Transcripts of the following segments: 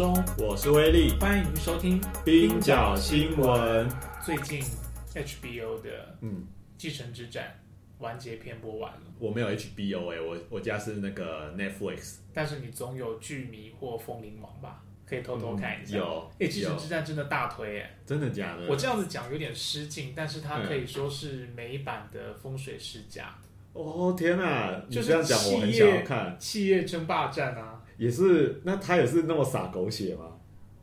中，我是威力，欢迎收听冰角新闻。最近 HBO 的嗯，《继承之战》完结篇播完了，我没有 HBO 哎、我我家是那个 Netflix。但是你总有剧迷或风铃王吧，可以偷偷看一下。嗯有哎，《继承之战》真的大推哎，真的假的？我这样子讲有点失敬，但是它嗯可以说是美版的风水世家，哦天哪、你就是这样讲我很想要看，企业争霸战啊。也是那他也是那么洒狗血吗？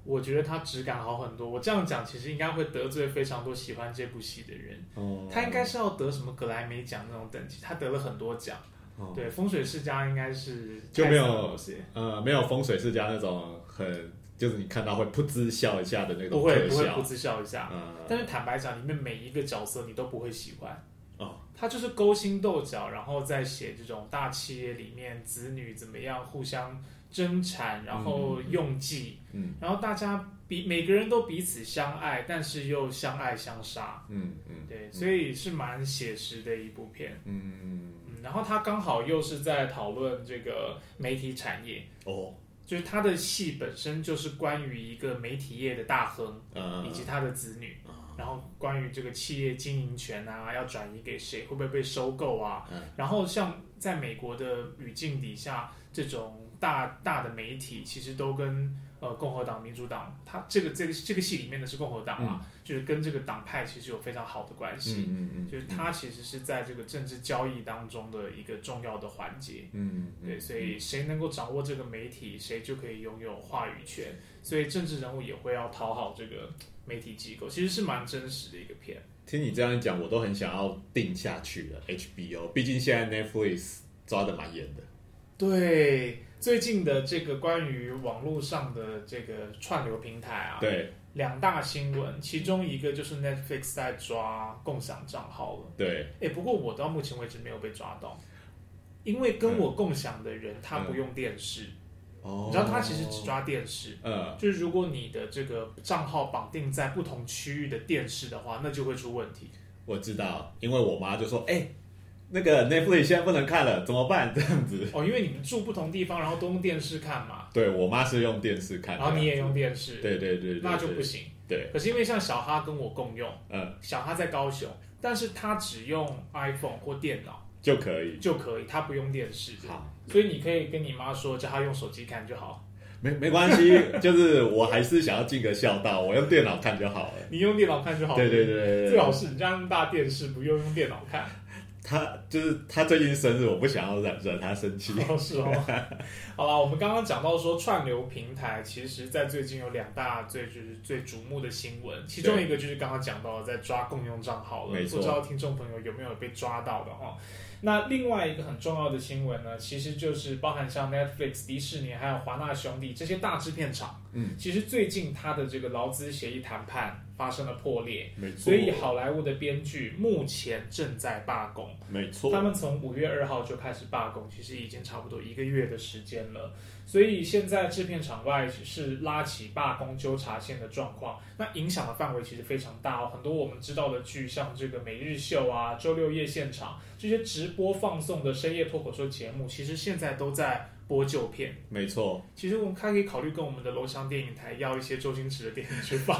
我觉得他质感好很多。我这样讲其实应该会得罪非常多喜欢这部戏的人。哦，他应该是要得什么格莱美奖那种等级，他得了很多奖。哦对，风水世家应该是就没有呃没有风水世家那种很就是你看到会噗嗤笑一下的那种不会不会噗，嗤笑一下。嗯，但是坦白讲，里面每一个角色你都不会喜欢。哦，他就是勾心斗角，然后再写这种大企业里面子女怎么样互相争产，然后用计，嗯然后大家彼每个人都彼此相爱，但是又相爱相杀。嗯嗯对，所以是蛮写实的一部片。嗯嗯，然后他刚好又是在讨论这个媒体产业，哦，就是他的戏本身就是关于一个媒体业的大亨呃以及他的子女，然后关于这个企业经营权啊，要转移给谁，会不会被收购啊？嗯。然后像在美国的语境底下，这种大大的媒体其实都跟呃共和党、民主党，他这个这个这个戏里面的是共和党啊，就是跟这个党派其实有非常好的关系。嗯嗯嗯，就是它其实是在这个政治交易当中的一个重要的环节，嗯嗯对，所以谁能够掌握这个媒体，谁就可以拥有话语权。所以政治人物也会要讨好这个媒体机构，其实是蛮真实的一个片。听你这样一讲，我都很想要定下去了 HBO，毕竟现在 Netflix 抓的蛮严的。对，最近的这个关于网络上的这个串流平台啊，对。两大新闻，其中一个就是 Netflix 在抓共享账号了。对，哎，不过我到目前为止没有被抓到，因为跟我共享的人他不用电视，哦你知道他其实只抓电视。呃就是如果你的这个账号绑定在不同区域的电视的话，那就会出问题。我知道，因为我妈就说：“哎、那个 Netflix 现在不能看了，怎么办？” 这样子。哦，因为你们住不同地方，然后都用电视看嘛，对我妈是用电视看，然后你也用电视，对对对对，那就不行。对，可是因为像小哈跟我共用，嗯，小哈在高雄，但是他只用 iPhone 或电脑就可以。就可以，他不用电视。好，所以你可以跟你妈说，叫她用手机看就好。没没关系，就是我还是想要尽个孝道，我用电脑看就好了。你用电脑看就好。对对对对对，最好是你家那么大电视，不用用电脑看。他就是他最近生日，我不想要惹惹他生气。哦，是哦。好了，我们刚刚讲到说串流平台，其实在最近有两大最就是最瞩目的新闻，其中一个就是刚刚讲到的在抓共用账号了，不知道听众朋友有没有被抓到的哈。那另外一个很重要的新闻呢，其实就是包含像 Netflix、迪士尼还有华纳兄弟这些大制片厂，嗯，其实最近他的这个劳资协议谈判发生了破裂，没错，所以好莱坞的编剧目前正在罢工。没错，他们从五月二号就开始罢工，其实已经差不多一个月的时间了。所以现在制片厂外是拉起罢工纠察线的状况，那影响的范围其实非常大哦。很多我们知道的剧，像这个《每日秀》啊、《周六夜现场》这些直播放送的深夜脱口秀节目，其实现在都在播旧片。没错，其实我们还可以考虑跟我们的楼上电影台要一些周星驰的电影去放，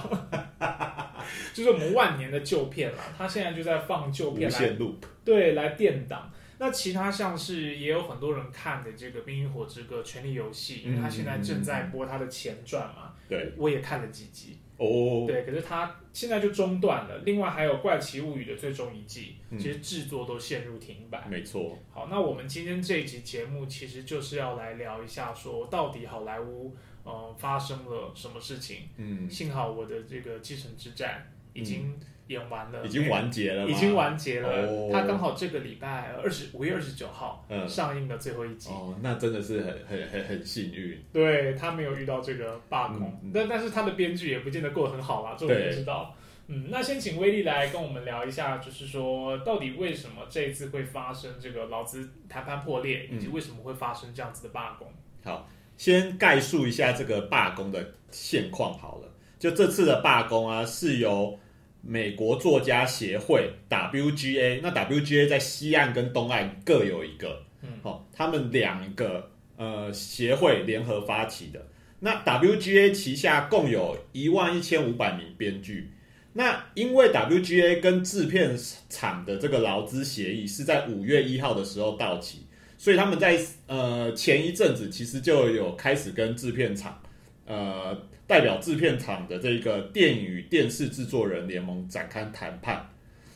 就是我们万年的旧片啦。他现在就在放旧片来限 loop，对，来垫档。那其他像是也有很多人看的这个《冰与火之歌：权力游戏》，因为他现在正在播他的前传嘛，对，我也看了几集，哦，对，可是它现在就中断了。另外还有《怪奇物语》的最终一季，嗯其实制作都陷入停摆。没错，好，那我们今天这一集节目其实就是要来聊一下，说到底好莱坞呃发生了什么事情。嗯，幸好我的这个继承之战已经演完了，已经完结了，已经完结了。哦它刚好这个礼拜二十五月二十九号、嗯上映的最后一集。哦，那真的是很很很很幸运。对他没有遇到这个罢工但、但是他的编剧也不见得过得很好啦，这我对也知道。嗯，那先请威力来跟我们聊一下，就是说到底为什么这一次会发生这个劳资谈判破裂，以嗯及为什么会发生这样子的罢工？好，先概述一下这个罢工的现况好了。就这次的罢工啊，是由美国作家协会 WGA，那 WGA 在西岸跟东岸各有一个，嗯好、他们两个呃协会联合发起的。那 WGA 旗下共有一万一千五百名编剧。那因为 WGA 跟制片厂的这个劳资协议是在五月一号的时候到期，所以他们在呃前一阵子其实就有开始跟制片厂，呃代表制片厂的这个电影与电视制作人联盟展开谈判，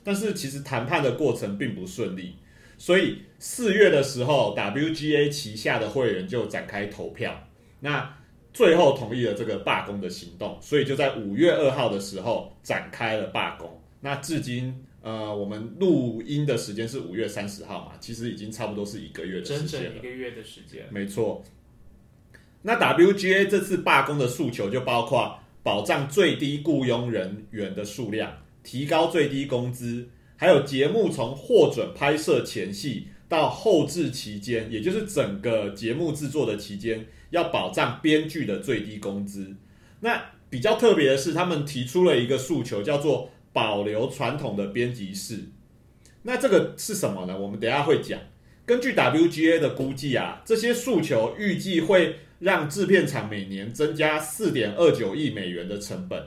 但是其实谈判的过程并不顺利，所以四月的时候，WGA 旗下的会员就展开投票，那最后同意了这个罢工的行动，所以就在五月二号的时候展开了罢工。那至今，呃，我们录音的时间是五月三十号嘛，其实已经差不多是一个月的时间了。整一个月的时间。没错。那 WGA 这次罢工的诉求就包括保障最低雇佣人员的数量、提高最低工资，还有节目从获准拍摄前戏到后制期间，也就是整个节目制作的期间，要保障编剧的最低工资。那比较特别的是，他们提出了一个诉求，叫做保留传统的编辑室。那这个是什么呢？我们等下会讲。根据 WGA 的估计啊，这些诉求预计会让制片厂每年增加四点二九亿美元的成本。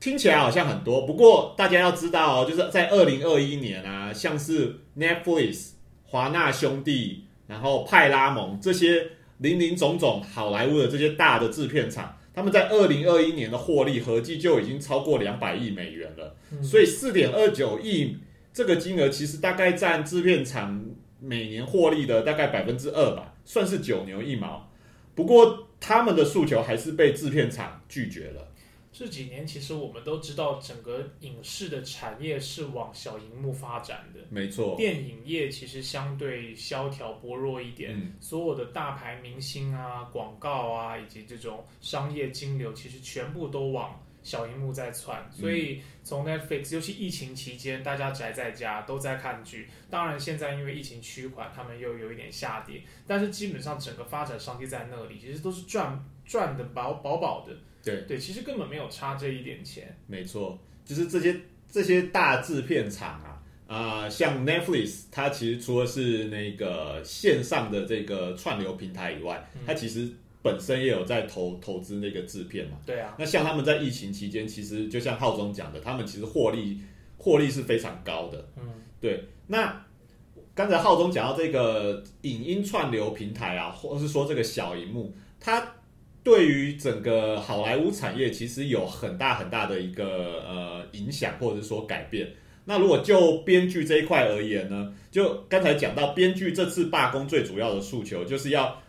听起来好像很多，不过大家要知道哦，就是在二零二一年啊，像是 Netflix、华纳兄弟，然后派拉蒙这些林林总总好莱坞的这些大的制片厂，他们在二零二一年的获利合计就已经超过两百亿美元了。嗯所以四点二九亿这个金额，其实大概占制片厂每年获利的大概百分之二吧，算是九牛一毛。不过他们的诉求还是被制片厂拒绝了。这几年其实我们都知道，整个影视的产业是往小荧幕发展的。没错，电影业其实相对萧条薄弱一点，嗯，所有的大牌明星啊、广告啊，以及这种商业金流，其实全部都往小荧幕在窜。所以从 Netflix，尤其疫情期间，大家宅在家都在看剧。当然，现在因为疫情趋缓，他们又有一点下跌，但是基本上整个发展商机在那里，其实都是赚赚的饱饱饱的。对对，其实根本没有差这一点钱。没错，就是这些这些大制片厂啊，啊、像 Netflix，它其实除了是那个线上的这个串流平台以外，嗯它其实本身也有在投投资那个制片嘛。对啊，那像他们在疫情期间，其实就像浩中讲的，他们其实获利获利是非常高的。嗯，对，那刚才浩中讲到这个影音串流平台啊，或是说这个小荧幕，它对于整个好莱坞产业其实有很大很大的一个呃影响，或者是说改变。那如果就编剧这一块而言呢，就刚才讲到编剧这次罢工最主要的诉求就是要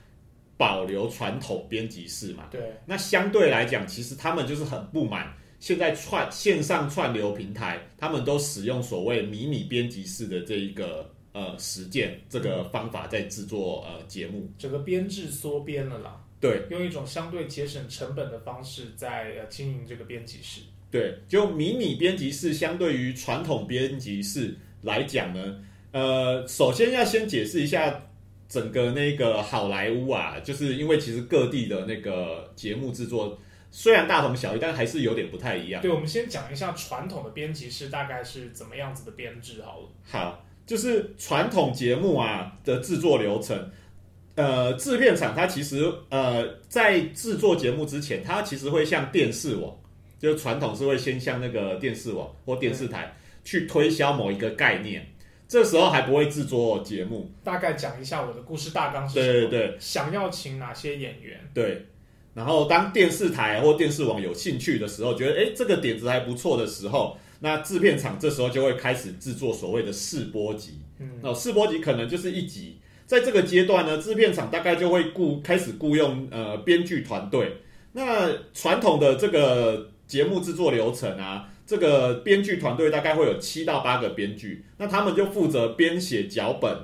保留传统编辑室嘛。对，那相对来讲，其实他们就是很不满现在串线上串流平台，他们都使用所谓迷你编辑室的这一个呃实践这个方法在制作呃节目。整个编制缩编了啦。对用一种相对节省成本的方式在呃经营这个编辑室。对，就迷你编辑室相对于传统编辑室来讲呢，呃，首先要先解释一下。整个那个好莱坞啊，就是因为其实各地的那个节目制作虽然大同小异，但还是有点不太一样。对，我们先讲一下传统的编辑室大概是怎么样子的编制好了。好，就是传统节目啊的制作流程，呃，制片厂它其实呃在制作节目之前，它其实会向电视网，就是传统是会先向那个电视网或电视台去推销某一个概念，这时候还不会制作节目，大概讲一下我的故事大纲是什么？对对对想要请哪些演员？对。然后当电视台或电视网有兴趣的时候，觉得诶这个点子还不错的时候，那制片厂这时候就会开始制作所谓的试播集。嗯，那试播集可能就是一集，在这个阶段呢，制片厂大概就会雇开始雇佣呃编剧团队。那传统的这个节目制作流程啊，这个编剧团队大概会有七到八个编剧，那他们就负责编写脚本，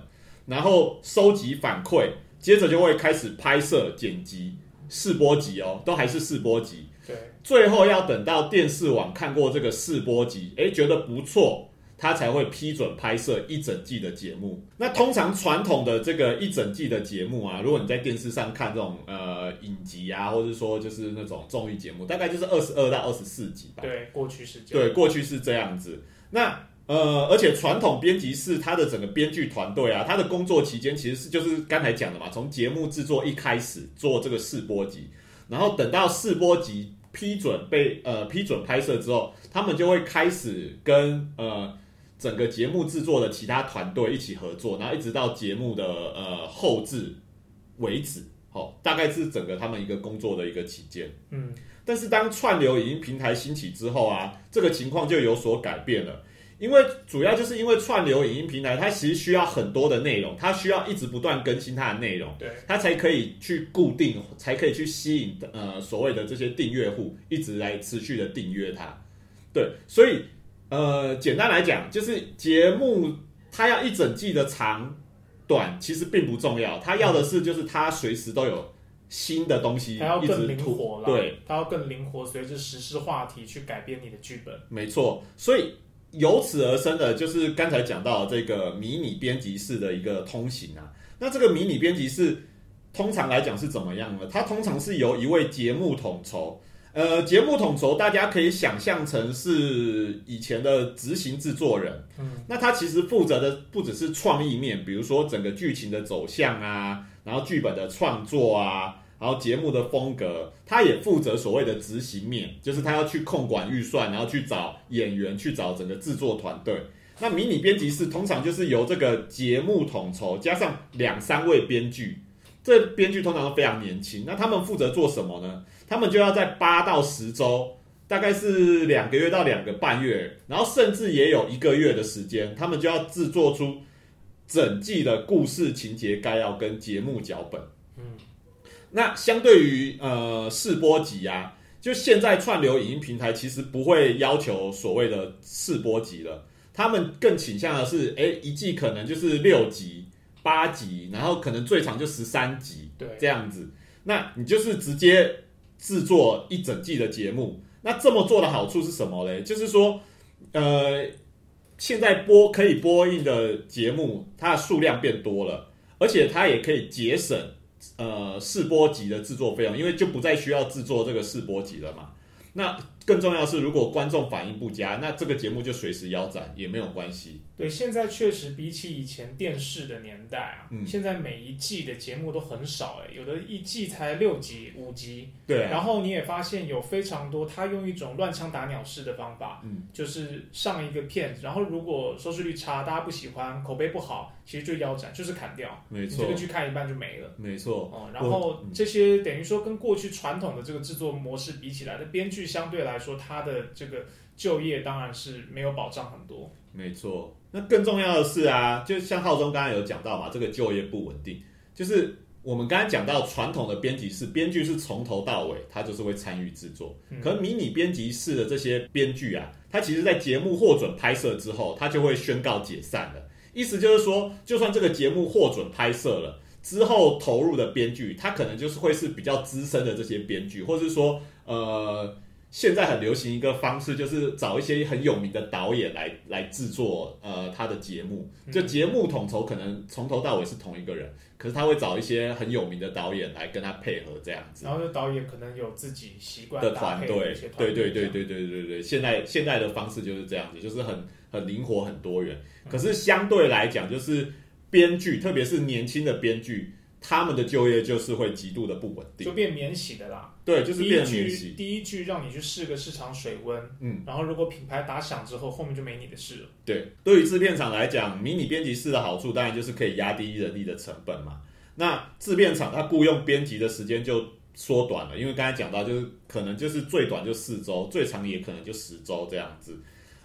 然后收集反馈，接着就会开始拍摄、剪辑、试播集哦，都还是试播集。对，最后要等到电视网看过这个试播集，诶，觉得不错，他才会批准拍摄一整季的节目。那通常传统的这个一整季的节目啊，如果你在电视上看这种呃影集啊，或者说就是那种综艺节目，大概就是二十二到二十四集吧。对，过去是这样。对，过去是这样子。那呃，而且传统编辑室它的整个编剧团队啊，它的工作期间其实是就是刚才讲的嘛，从节目制作一开始做这个试播集，然后等到试播集批准被呃批准拍摄之后，他们就会开始跟呃整个节目制作的其他团队一起合作，然后一直到节目的呃后置为止。好、大概是整个他们一个工作的一个期间。嗯，但是当串流影音平台兴起之后啊，这个情况就有所改变了。因为主要就是因为串流影音平台，它其实需要很多的内容，它需要一直不断更新它的内容，对，它才可以去固定，才可以去吸引呃所谓的这些订阅户一直来持续的订阅它。对，所以呃简单来讲，就是节目它要一整季的长短其实并不重要，它要的是就是它随时都有新的东西它要更灵活了，对，，它要更灵活，随着时事话题去改编你的剧本。没错，所以由此而生的就是刚才讲到的这个迷你编辑室的一个通行啊。那这个迷你编辑室通常来讲是怎么样呢？它通常是由一位节目统筹，呃，节目统筹大家可以想象成是以前的执行制作人。嗯，那他其实负责的不只是创意面，比如说整个剧情的走向啊，然后剧本的创作啊，然后节目的风格，他也负责所谓的执行面，就是他要去控管预算，然后去找演员，去找整个制作团队。那迷你编辑室通常就是由这个节目统筹加上两三位编剧，这编剧通常都非常年轻。那他们负责做什么呢？他们就要在八到十周，大概是两个月到两个半月，然后甚至也有一个月的时间，他们就要制作出整季的故事情节概要跟节目脚本。嗯，那相对于呃试播集啊，就现在串流影音平台其实不会要求所谓的试播集了，他们更倾向的是，哎，一季可能就是六集、八集，然后可能最长就十三集，对这样子。那你就是直接制作一整季的节目。那这么做的好处是什么嘞？就是说，呃，现在播可以播映的节目，它的数量变多了，而且它也可以节省呃试播集的制作费用，因为就不再需要制作这个试播集了嘛。那更重要的是，如果观众反应不佳，那这个节目就随时腰斩也没有关系。对，现在确实比起以前电视的年代啊，嗯。现在每一季的节目都很少哎，有的一季才六集、五集，对啊，然后你也发现有非常多，他用一种乱枪打鸟式的方法，嗯，就是上一个片，然后如果收视率差，大家不喜欢，口碑不好，其实就腰斩，就是砍掉，没错。你这个，剧看一半就没了。没错，哦，然后这些等于说跟过去传统的这个制作模式比起来，的编剧相对来说，他的这个就业当然是没有保障很多。没错。那更重要的是啊，就像浩中刚才有讲到嘛，这个就业不稳定，就是我们刚才讲到传统的编辑室，编剧是从头到尾他就是会参与制作，嗯可迷你编辑室的这些编剧啊，他其实在节目获准拍摄之后，他就会宣告解散了。意思就是说，就算这个节目获准拍摄了之后，投入的编剧他可能就是会是比较资深的这些编剧，或者是说，呃，现在很流行一个方式，就是找一些很有名的导演来来制作呃他的节目。就节目统筹可能从头到尾是同一个人，可是他会找一些很有名的导演来跟他配合这样子。然后这导演可能有自己习惯的搭团队对对对对对对对，现在现在的方式就是这样子，就是很很灵活很多元。嗯可是相对来讲，就是编剧，特别是年轻的编剧，他们的就业就是会极度的不稳定。就变免洗的啦。对，就是变免洗。第一句让你去试个市场水温，嗯，然后如果品牌打响之后，后面就没你的事了。对，对于制片厂来讲，迷你编辑室的好处当然就是可以压低人力的成本嘛。那制片厂它雇佣编辑的时间就缩短了，因为刚才讲到，就是可能就是最短就四周，最长也可能就十周这样子。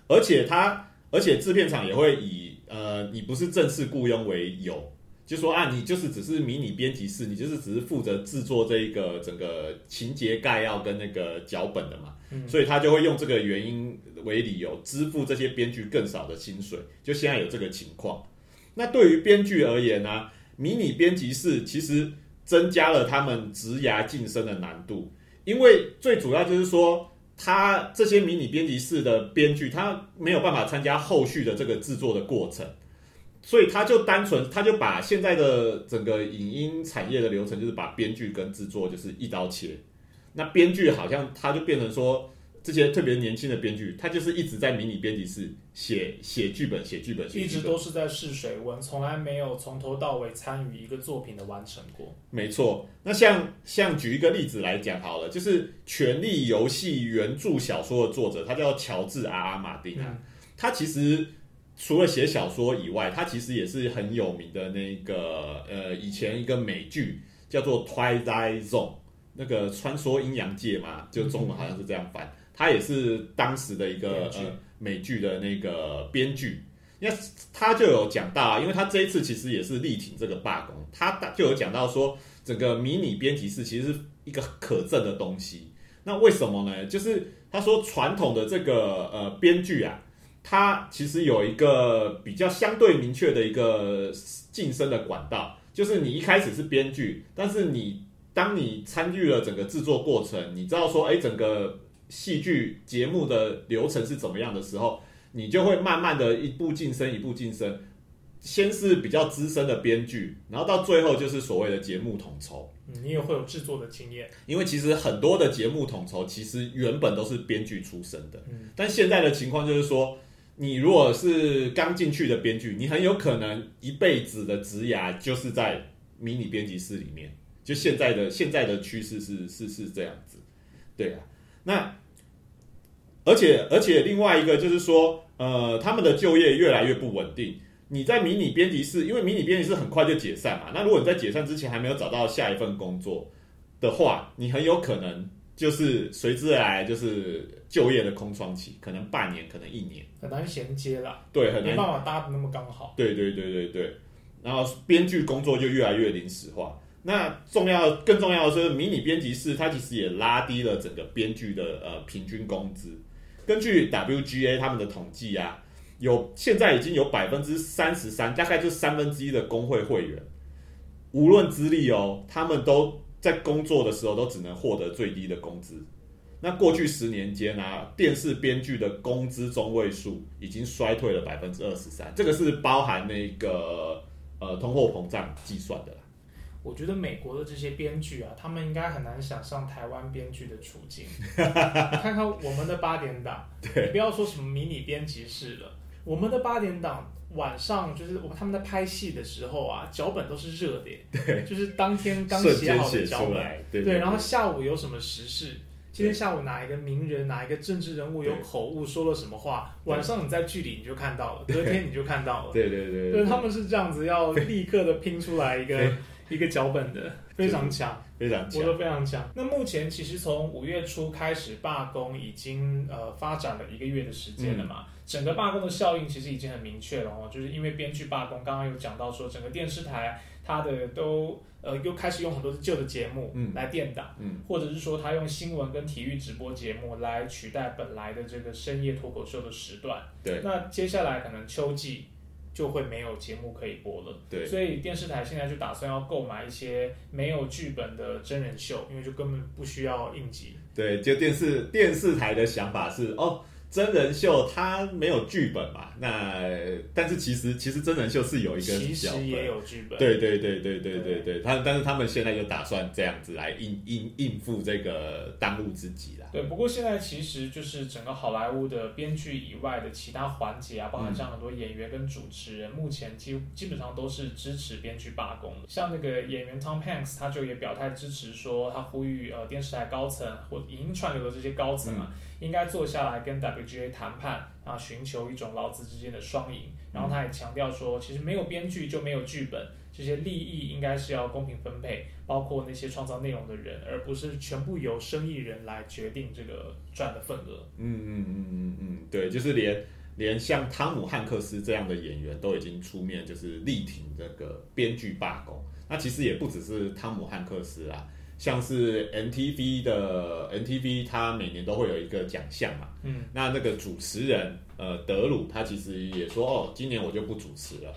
而且它，而且制片厂也会以呃你不是正式雇佣为由，就说啊你就是只是迷你编辑室，你就是只是负责制作这一个整个情节概要跟那个脚本的嘛。嗯，所以他就会用这个原因为理由支付这些编剧更少的薪水，就现在有这个情况。那对于编剧而言呢，迷你编辑室其实增加了他们职涯晋升的难度，因为最主要就是说，他这些迷你编辑室的编剧，他没有办法参加后续的这个制作的过程，所以他就单纯他就把现在的整个影音产业的流程，就是把编剧跟制作就是一刀切。那编剧好像他就变成说。这些特别年轻的编剧，他就是一直在迷你编辑室写写剧本、写剧本，一直都是在试水温，从来没有从头到尾参与一个作品的完成过。没错，那像像举一个例子来讲好了，就是《权力游戏》原著小说的作者，他叫乔治·阿阿马丁啊。他其实除了写小说以外，他其实也是很有名的那个呃，以前一个美剧叫做《Twilight Zone》，那个穿梭阴阳界嘛，就中文好像是这样翻。他也是当时的一个呃美剧的那个编剧，那他就有讲到，因为他这一次其实也是力挺这个罢工，他就有讲到说，整个迷你编辑室其实是一个可证的东西。那为什么呢？就是他说传统的这个呃编剧啊，他其实有一个比较相对明确的一个晋升的管道，就是你一开始是编剧，但是你当你参与了整个制作过程，你知道说，哎，整个戏剧节目的流程是怎么样的时候，你就会慢慢的一步晋升，一步晋升。先是比较资深的编剧，然后到最后就是所谓的节目统筹。你也会有制作的经验，因为其实很多的节目统筹其实原本都是编剧出身的。嗯，但现在的情况就是说，你如果是刚进去的编剧，你很有可能一辈子的职涯就是在迷你编辑室里面。就现在的现在的趋势是是是这样子，对啊。那，而且而且另外一个就是说，呃，他们的就业越来越不稳定。你在迷你编辑室，因为迷你编辑室很快就解散嘛。那如果你在解散之前还没有找到下一份工作的话，你很有可能就是随之而来就是就业的空窗期，可能半年，可能一年，很难衔接了。对，很难没办法搭的那么刚好。对对对对对，然后编剧工作就越来越临时化。那重要更重要的是，迷你编辑室它其实也拉低了整个编剧的呃平均工资。根据 WGA 他们的统计啊，有现在已经有百分之三十三，大概就三分之一的工会会员，无论资历哦，他们都在工作的时候都只能获得最低的工资。那过去十年间啊，电视编剧的工资中位数已经衰退了百分之二十三，这个是包含那个呃通货膨胀计算的。我觉得美国的这些编剧啊，他们应该很难想象台湾编剧的处境。看看我们的八点档，你，不要说什么迷你编辑室了，我们的八点档晚上就是他们在拍戏的时候啊，脚本都是热的，对，就是当天刚写好的脚本，对对，然后下午有什么时事，今天下午哪一个名人、哪一个政治人物有口误说了什么话，晚上你在剧里你就看到了，隔天你就看到了，对对对，就是他们是这样子，要立刻的拼出来一个。一个脚本的非常强，非常强，我都非常强。那目前其实从五月初开始罢工，已经呃发展了一个月的时间了嘛。整个罢工的效应其实已经很明确了哦，就是因为编剧罢工，刚刚有讲到说整个电视台它的都呃又开始用很多旧的节目来垫档，嗯，或者是说他用新闻跟体育直播节目来取代本来的这个深夜脱口秀的时段。对，那接下来可能秋季。就会没有节目可以播了，对，所以电视台现在就打算要购买一些没有剧本的真人秀，因为就根本不需要应急。对，就电视电视台的想法是哦。真人秀它没有剧本嘛？那但是其实其实真人秀是有一个其实也有剧本。对对对对对对对，他但是他们现在就打算这样子来应应应付这个当务之急啦。对，不过现在其实就是整个好莱坞的编剧以外的其他环节啊，包含像很多演员跟主持人，目前基基本上都是支持编剧罢工的。像那个演员 Tom Hanks，他就也表态支持说，他呼吁呃电视台高层或影音串流的这些高层啊。应该坐下来跟 WGA 谈判，啊，寻求一种劳资之间的双赢。然后他也强调说，其实没有编剧就没有剧本，这些利益应该是要公平分配，包括那些创造内容的人，而不是全部由生意人来决定这个赚的份额。嗯嗯嗯嗯嗯，对，就是连连像汤姆汉克斯这样的演员都已经出面，就是力挺这个编剧罢工。那其实也不只是汤姆汉克斯啊。像是 NTV 的 NTV，它每年都会有一个奖项嘛。嗯，那那个主持人呃德鲁，他其实也说哦，今年我就不主持了。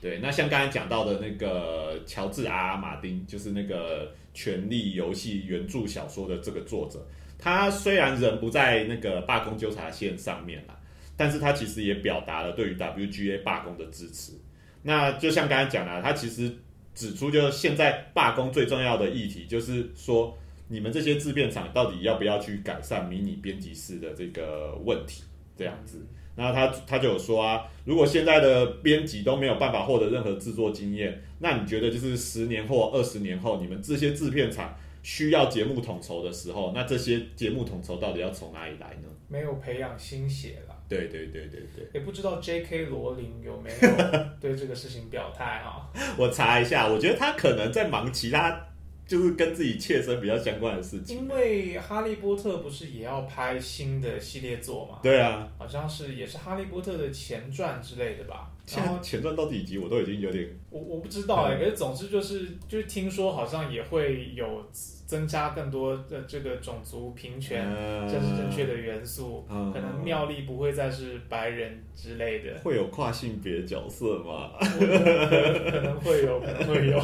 对，那像刚才讲到的那个乔治 R. 马丁，就是那个《权力游戏》原著小说的这个作者，他虽然人不在那个罢工纠察线上面啦，但是他其实也表达了对于 WGA 罢工的支持。那就像刚才讲的，他其实指出，就是现在罢工最重要的议题，就是说你们这些制片厂到底要不要去改善迷你编辑室的这个问题，这样子。那他他就有说啊，如果现在的编辑都没有办法获得任何制作经验，那你觉得就是十年或二十年后，你们这些制片厂需要节目统筹的时候，那这些节目统筹到底要从哪里来呢？没有培养新血了。对对对对对，也不知道 J.K. 罗琳有没有 对这个事情表态哈？我查一下，我觉得他可能在忙其他，就是跟自己切身比较相关的事情。因为哈利波特不是也要拍新的系列作嘛？对啊，好像是也是哈利波特的前传之类的吧？现在前传到第几集我都已经有点，我我不知道哎、可是总之就是就是听说好像也会有增加更多的这个种族平权、政治正确的元素，嗯可能妙丽不会再是白人之类的，会有跨性别角色吗？可能会有，可能会有。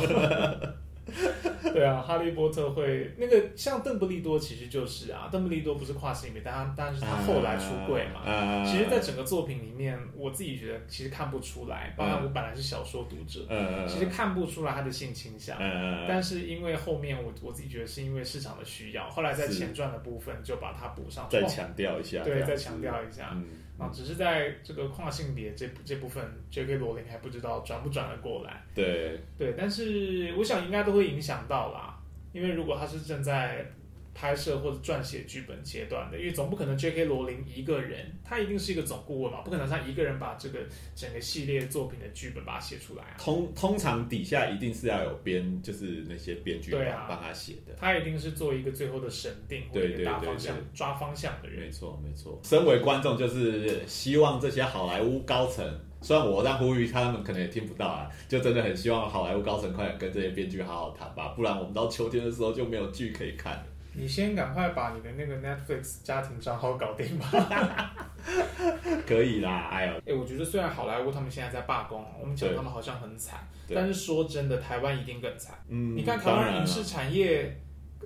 对啊，哈利波特会那个像邓布利多其实就是啊，邓布利多不是跨性别，但他但是他后来出柜嘛。啊其实，在整个作品里面，我自己觉得其实看不出来，包括我本来是小说读者，呃其实看不出来他的性倾向。呃但是因为后面我我自己觉得是因为市场的需要，后来在是前传的部分就把它补上，哦再强调一下，这对，再强调一下。嗯，啊，只是在这个跨性别这这部分，J.K. 罗琳还不知道转不转得过来。对，对，但是我想应该都会影响到啦，因为如果他是正在拍摄或者撰写剧本阶段的，因为总不可能 J.K. 罗琳一个人，他一定是一个总顾问嘛，不可能他一个人把这个整个系列作品的剧本把它写出来啊。通通常底下一定是要有编，就是那些编剧对啊帮他写的。他一定是做一个最后的审定或者一个对对对大方向对抓方向的人没。错，没错。身为观众，就是希望这些好莱坞高层，虽然我在呼吁他们可能也听不到啊，就真的很希望好莱坞高层快点跟这些编剧好好谈吧，不然我们到秋天的时候就没有剧可以看了。你先赶快把你的那个 Netflix 家庭账号搞定吧。可以啦，哎呦，哎、我觉得虽然好莱坞他们现在在罢工，我们讲他们好像很惨，但是说真的，台湾一定更惨。嗯，你看台湾影视产业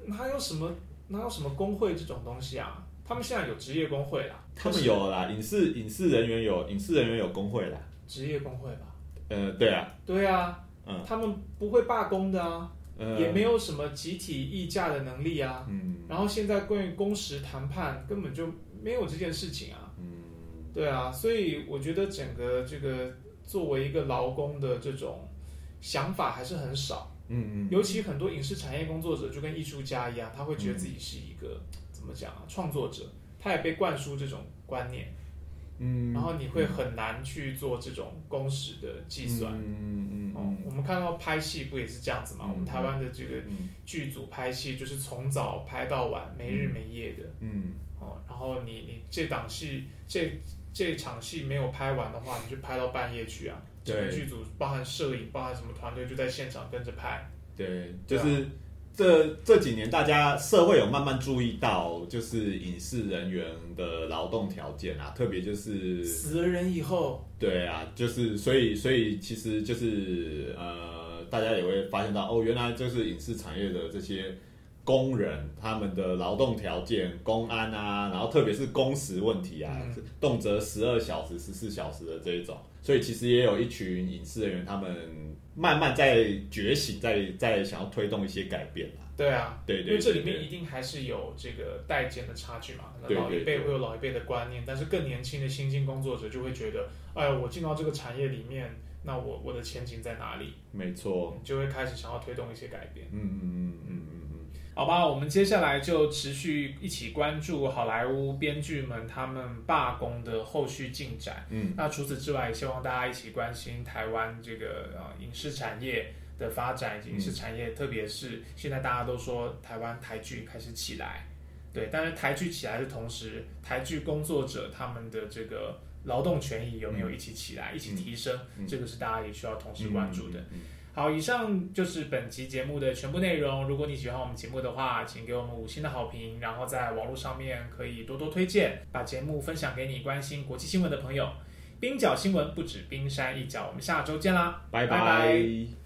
哪有什么哪有什么工会这种东西啊？他们现在有职业工会啦，他们有啦，影视影视人员有影视人员有工会啦，职业工会吧？呃，对啊，对啊，嗯他们不会罢工的啊，呃，也没有什么集体议价的能力啊。嗯然后现在关于工时谈判根本就没有这件事情啊。嗯，对啊，所以我觉得整个这个作为一个劳工的这种想法还是很少。嗯嗯，尤其很多影视产业工作者就跟艺术家一样，他会觉得自己是一个、怎么讲啊，创作者，他也被灌输这种观念，嗯，然后你会很难去做这种工时的计算。嗯嗯哦，我们看到拍戏不也是这样子吗？嗯我们台湾的这个嗯剧组拍戏就是从早拍到晚，没日没夜的。嗯哦，然后你你这档戏这这场戏没有拍完的话，你就拍到半夜去啊。整个剧组包含摄影，包含什么团队就在现场跟着拍。对，就是这这几年大家社会有慢慢注意到，就是影视人员的劳动条件啊，特别就是死了人以后，对啊，就是所以所以其实就是呃，大家也会发现到哦，原来就是影视产业的这些工人他们的劳动条件、公安啊，然后特别是工时问题啊，嗯动辄十二小时、十四小时的这一种，所以其实也有一群影视人员他们慢慢在觉醒，在在想要推动一些改变啦。对啊，对对因为这里面一定还是有这个代间的差距嘛。可能老一辈会有老一辈的观念，但是更年轻的新进工作者就会觉得，哎呀，我进到这个产业里面，那我我的前景在哪里？没错，就会开始想要推动一些改变。嗯嗯嗯嗯嗯好吧，我们接下来就持续一起关注好莱坞编剧们他们罢工的后续进展。嗯。那除此之外，也希望大家一起关心台湾这个呃影视产业的发展，以及影视产业，特别是现在大家都说台湾台剧开始起来，对，但是台剧起来的同时，台剧工作者他们的这个劳动权益有没有一起起来、一起提升，嗯。这个是大家也需要同嗯，时关注的。好好，以上就是本期节目的全部内容。如果你喜欢我们节目的话，请给我们五星的好评，然后在网络上面可以多多推荐，把节目分享给你关心国际新闻的朋友。冰角新闻不止冰山一角，我们下周见啦，拜拜拜